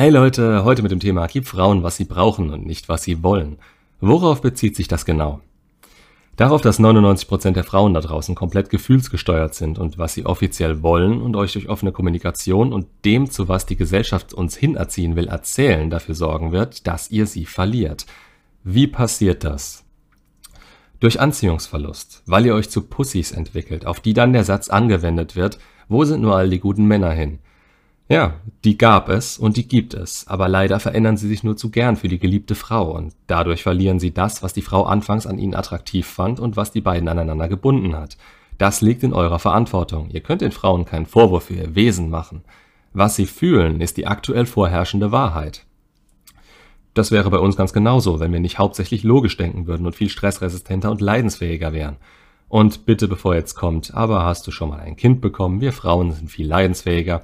Hey Leute, heute mit dem Thema Gib Frauen, was sie brauchen und nicht, was sie wollen. Worauf bezieht sich das genau? Darauf, dass 99% der Frauen da draußen komplett gefühlsgesteuert sind und was sie offiziell wollen und euch durch offene Kommunikation und dem, zu was die Gesellschaft uns hinerziehen will, erzählen, dafür sorgen wird, dass ihr sie verliert. Wie passiert das? Durch Anziehungsverlust, weil ihr euch zu Pussys entwickelt, auf die dann der Satz angewendet wird, wo sind nur all die guten Männer hin? Ja, die gab es und die gibt es, aber leider verändern sie sich nur zu gern für die geliebte Frau und dadurch verlieren sie das, was die Frau anfangs an ihnen attraktiv fand und was die beiden aneinander gebunden hat. Das liegt in eurer Verantwortung. Ihr könnt den Frauen keinen Vorwurf für ihr Wesen machen. Was sie fühlen, ist die aktuell vorherrschende Wahrheit. Das wäre bei uns ganz genauso, wenn wir nicht hauptsächlich logisch denken würden und viel stressresistenter und leidensfähiger wären. Und bitte, bevor jetzt kommt, aber hast du schon mal ein Kind bekommen? Wir Frauen sind viel leidensfähiger.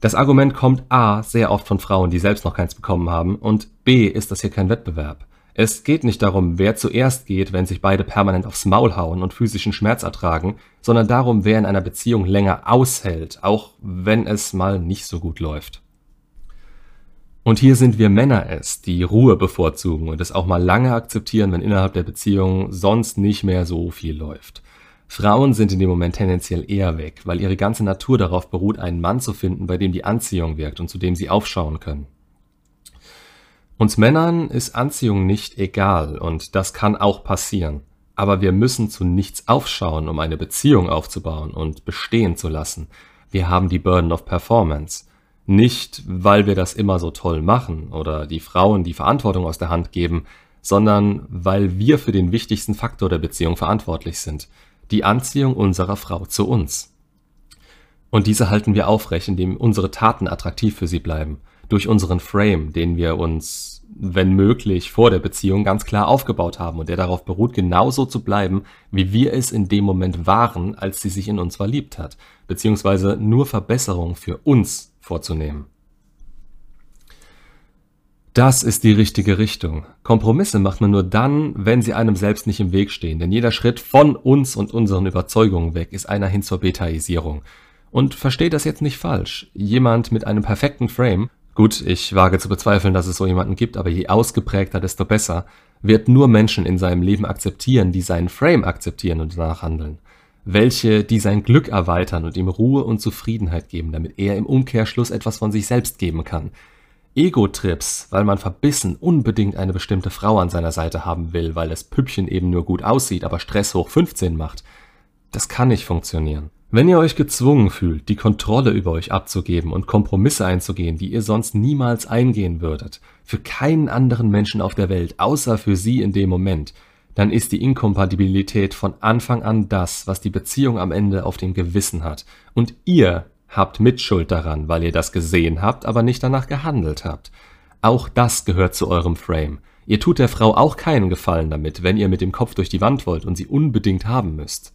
Das Argument kommt A sehr oft von Frauen, die selbst noch keins bekommen haben, und B ist das hier kein Wettbewerb. Es geht nicht darum, wer zuerst geht, wenn sich beide permanent aufs Maul hauen und physischen Schmerz ertragen, sondern darum, wer in einer Beziehung länger aushält, auch wenn es mal nicht so gut läuft. Und hier sind wir Männer es, die Ruhe bevorzugen und es auch mal lange akzeptieren, wenn innerhalb der Beziehung sonst nicht mehr so viel läuft. Frauen sind in dem Moment tendenziell eher weg, weil ihre ganze Natur darauf beruht, einen Mann zu finden, bei dem die Anziehung wirkt und zu dem sie aufschauen können. Uns Männern ist Anziehung nicht egal und das kann auch passieren. Aber wir müssen zu nichts aufschauen, um eine Beziehung aufzubauen und bestehen zu lassen. Wir haben die Burden of Performance. Nicht, weil wir das immer so toll machen oder die Frauen die Verantwortung aus der Hand geben, sondern weil wir für den wichtigsten Faktor der Beziehung verantwortlich sind die Anziehung unserer Frau zu uns. Und diese halten wir aufrecht, indem unsere Taten attraktiv für sie bleiben, durch unseren Frame, den wir uns, wenn möglich, vor der Beziehung ganz klar aufgebaut haben und der darauf beruht, genauso zu bleiben, wie wir es in dem Moment waren, als sie sich in uns verliebt hat, beziehungsweise nur Verbesserungen für uns vorzunehmen. Das ist die richtige Richtung. Kompromisse macht man nur dann, wenn sie einem selbst nicht im Weg stehen, denn jeder Schritt von uns und unseren Überzeugungen weg ist einer hin zur Betaisierung. Und versteht das jetzt nicht falsch. Jemand mit einem perfekten Frame, gut, ich wage zu bezweifeln, dass es so jemanden gibt, aber je ausgeprägter, desto besser, wird nur Menschen in seinem Leben akzeptieren, die seinen Frame akzeptieren und danach handeln. Welche, die sein Glück erweitern und ihm Ruhe und Zufriedenheit geben, damit er im Umkehrschluss etwas von sich selbst geben kann Ego-Trips, weil man verbissen unbedingt eine bestimmte Frau an seiner Seite haben will, weil das Püppchen eben nur gut aussieht, aber Stress hoch 15 macht. Das kann nicht funktionieren. Wenn ihr euch gezwungen fühlt, die Kontrolle über euch abzugeben und Kompromisse einzugehen, die ihr sonst niemals eingehen würdet, für keinen anderen Menschen auf der Welt, außer für sie in dem Moment, dann ist die Inkompatibilität von Anfang an das, was die Beziehung am Ende auf dem Gewissen hat. Und ihr habt Mitschuld daran, weil ihr das gesehen habt, aber nicht danach gehandelt habt. Auch das gehört zu eurem Frame. Ihr tut der Frau auch keinen Gefallen damit, wenn ihr mit dem Kopf durch die Wand wollt und sie unbedingt haben müsst.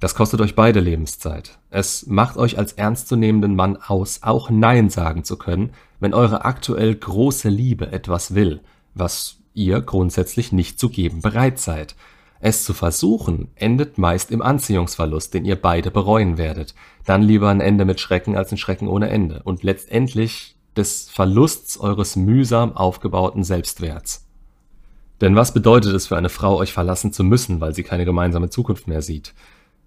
Das kostet euch beide Lebenszeit. Es macht euch als ernstzunehmenden Mann aus, auch Nein sagen zu können, wenn eure aktuell große Liebe etwas will, was ihr grundsätzlich nicht zu geben bereit seid. Es zu versuchen, endet meist im Anziehungsverlust, den ihr beide bereuen werdet. Dann lieber ein Ende mit Schrecken als ein Schrecken ohne Ende und letztendlich des Verlusts eures mühsam aufgebauten Selbstwerts. Denn was bedeutet es für eine Frau, euch verlassen zu müssen, weil sie keine gemeinsame Zukunft mehr sieht?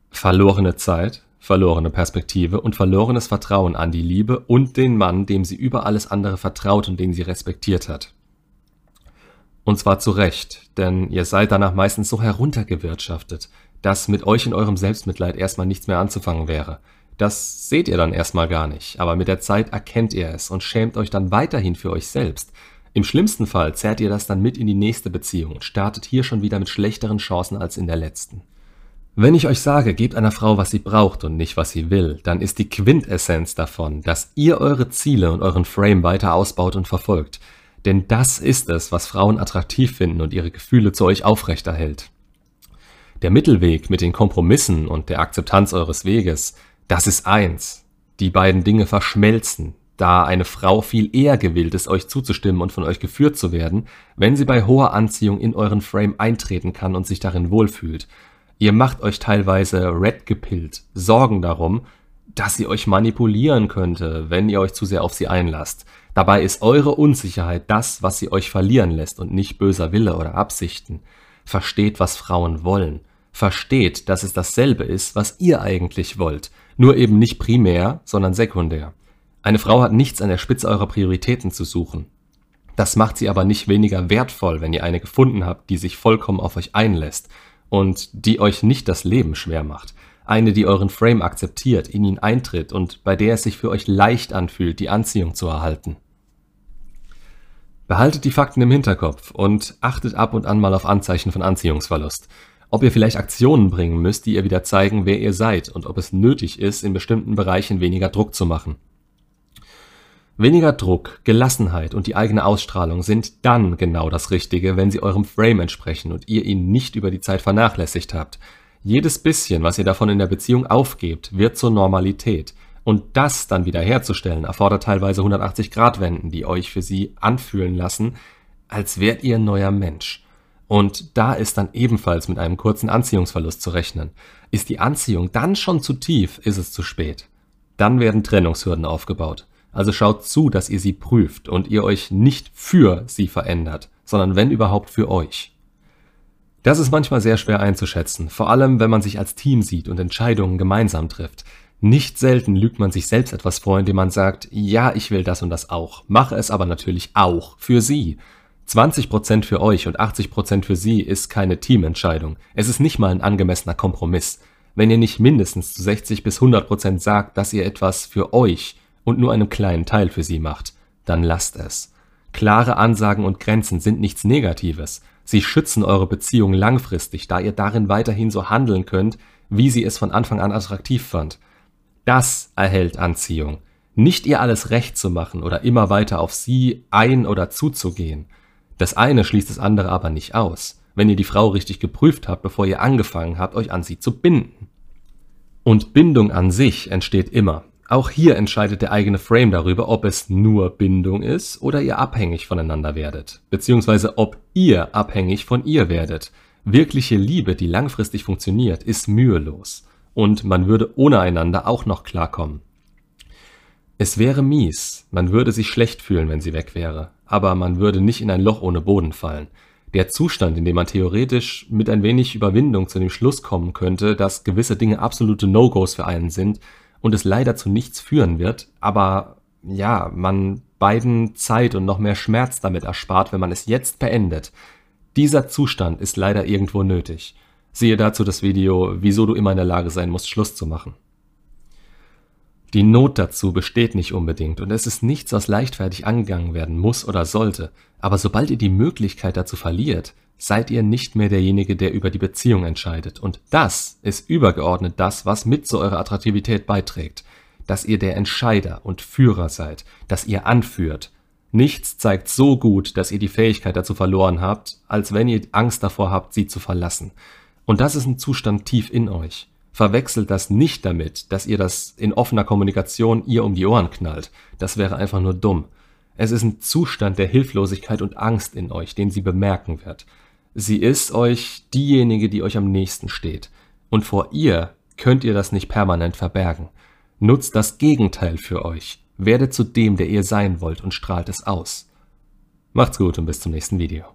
Verlorene Zeit, verlorene Perspektive und verlorenes Vertrauen an die Liebe und den Mann, dem sie über alles andere vertraut und den sie respektiert hat. Und zwar zu Recht, denn ihr seid danach meistens so heruntergewirtschaftet, dass mit euch in eurem Selbstmitleid erstmal nichts mehr anzufangen wäre. Das seht ihr dann erstmal gar nicht, aber mit der Zeit erkennt ihr es und schämt euch dann weiterhin für euch selbst. Im schlimmsten Fall zerrt ihr das dann mit in die nächste Beziehung und startet hier schon wieder mit schlechteren Chancen als in der letzten. Wenn ich euch sage, gebt einer Frau, was sie braucht und nicht, was sie will, dann ist die Quintessenz davon, dass ihr eure Ziele und euren Frame weiter ausbaut und verfolgt. Denn das ist es, was Frauen attraktiv finden und ihre Gefühle zu euch aufrechterhält. Der Mittelweg mit den Kompromissen und der Akzeptanz eures Weges, das ist eins. Die beiden Dinge verschmelzen, da eine Frau viel eher gewillt ist, euch zuzustimmen und von euch geführt zu werden, wenn sie bei hoher Anziehung in euren Frame eintreten kann und sich darin wohlfühlt. Ihr macht euch teilweise red gepillt, Sorgen darum, dass sie euch manipulieren könnte, wenn ihr euch zu sehr auf sie einlasst. Dabei ist eure Unsicherheit das, was sie euch verlieren lässt und nicht böser Wille oder Absichten. Versteht, was Frauen wollen. Versteht, dass es dasselbe ist, was ihr eigentlich wollt, nur eben nicht primär, sondern sekundär. Eine Frau hat nichts an der Spitze eurer Prioritäten zu suchen. Das macht sie aber nicht weniger wertvoll, wenn ihr eine gefunden habt, die sich vollkommen auf euch einlässt und die euch nicht das Leben schwer macht. Eine, die euren Frame akzeptiert, in ihn eintritt und bei der es sich für euch leicht anfühlt, die Anziehung zu erhalten. Behaltet die Fakten im Hinterkopf und achtet ab und an mal auf Anzeichen von Anziehungsverlust. Ob ihr vielleicht Aktionen bringen müsst, die ihr wieder zeigen, wer ihr seid und ob es nötig ist, in bestimmten Bereichen weniger Druck zu machen. Weniger Druck, Gelassenheit und die eigene Ausstrahlung sind dann genau das Richtige, wenn sie eurem Frame entsprechen und ihr ihn nicht über die Zeit vernachlässigt habt. Jedes bisschen, was ihr davon in der Beziehung aufgebt, wird zur Normalität. Und das dann wieder herzustellen, erfordert teilweise 180-Grad-Wenden, die euch für sie anfühlen lassen, als wärt ihr ein neuer Mensch. Und da ist dann ebenfalls mit einem kurzen Anziehungsverlust zu rechnen. Ist die Anziehung dann schon zu tief, ist es zu spät. Dann werden Trennungshürden aufgebaut. Also schaut zu, dass ihr sie prüft und ihr euch nicht für sie verändert, sondern wenn überhaupt für euch. Das ist manchmal sehr schwer einzuschätzen, vor allem wenn man sich als Team sieht und Entscheidungen gemeinsam trifft. Nicht selten lügt man sich selbst etwas vor, indem man sagt, ja, ich will das und das auch, mache es aber natürlich auch für sie. 20% für euch und 80% für sie ist keine Teamentscheidung. Es ist nicht mal ein angemessener Kompromiss. Wenn ihr nicht mindestens zu 60 bis 100% sagt, dass ihr etwas für euch und nur einen kleinen Teil für sie macht, dann lasst es. Klare Ansagen und Grenzen sind nichts Negatives. Sie schützen eure Beziehung langfristig, da ihr darin weiterhin so handeln könnt, wie sie es von Anfang an attraktiv fand. Das erhält Anziehung. Nicht ihr alles recht zu machen oder immer weiter auf sie ein- oder zuzugehen. Das eine schließt das andere aber nicht aus, wenn ihr die Frau richtig geprüft habt, bevor ihr angefangen habt, euch an sie zu binden. Und Bindung an sich entsteht immer, auch hier entscheidet der eigene Frame darüber, ob es nur Bindung ist oder ihr abhängig voneinander werdet, beziehungsweise ob ihr abhängig von ihr werdet. Wirkliche Liebe, die langfristig funktioniert, ist mühelos und man würde ohne einander auch noch klarkommen. Es wäre mies, man würde sich schlecht fühlen, wenn sie weg wäre, aber man würde nicht in ein Loch ohne Boden fallen. Der Zustand, in dem man theoretisch mit ein wenig Überwindung zu dem Schluss kommen könnte, dass gewisse Dinge absolute No-Gos für einen sind, und es leider zu nichts führen wird, aber ja, man beiden Zeit und noch mehr Schmerz damit erspart, wenn man es jetzt beendet. Dieser Zustand ist leider irgendwo nötig. Siehe dazu das Video, wieso du immer in der Lage sein musst, Schluss zu machen. Die Not dazu besteht nicht unbedingt und es ist nichts, was leichtfertig angegangen werden muss oder sollte, aber sobald ihr die Möglichkeit dazu verliert, seid ihr nicht mehr derjenige, der über die Beziehung entscheidet. Und das ist übergeordnet das, was mit zu eurer Attraktivität beiträgt. Dass ihr der Entscheider und Führer seid, dass ihr anführt. Nichts zeigt so gut, dass ihr die Fähigkeit dazu verloren habt, als wenn ihr Angst davor habt, sie zu verlassen. Und das ist ein Zustand tief in euch. Verwechselt das nicht damit, dass ihr das in offener Kommunikation ihr um die Ohren knallt. Das wäre einfach nur dumm. Es ist ein Zustand der Hilflosigkeit und Angst in euch, den sie bemerken wird. Sie ist euch diejenige, die euch am nächsten steht. Und vor ihr könnt ihr das nicht permanent verbergen. Nutzt das Gegenteil für euch. Werdet zu dem, der ihr sein wollt und strahlt es aus. Macht's gut und bis zum nächsten Video.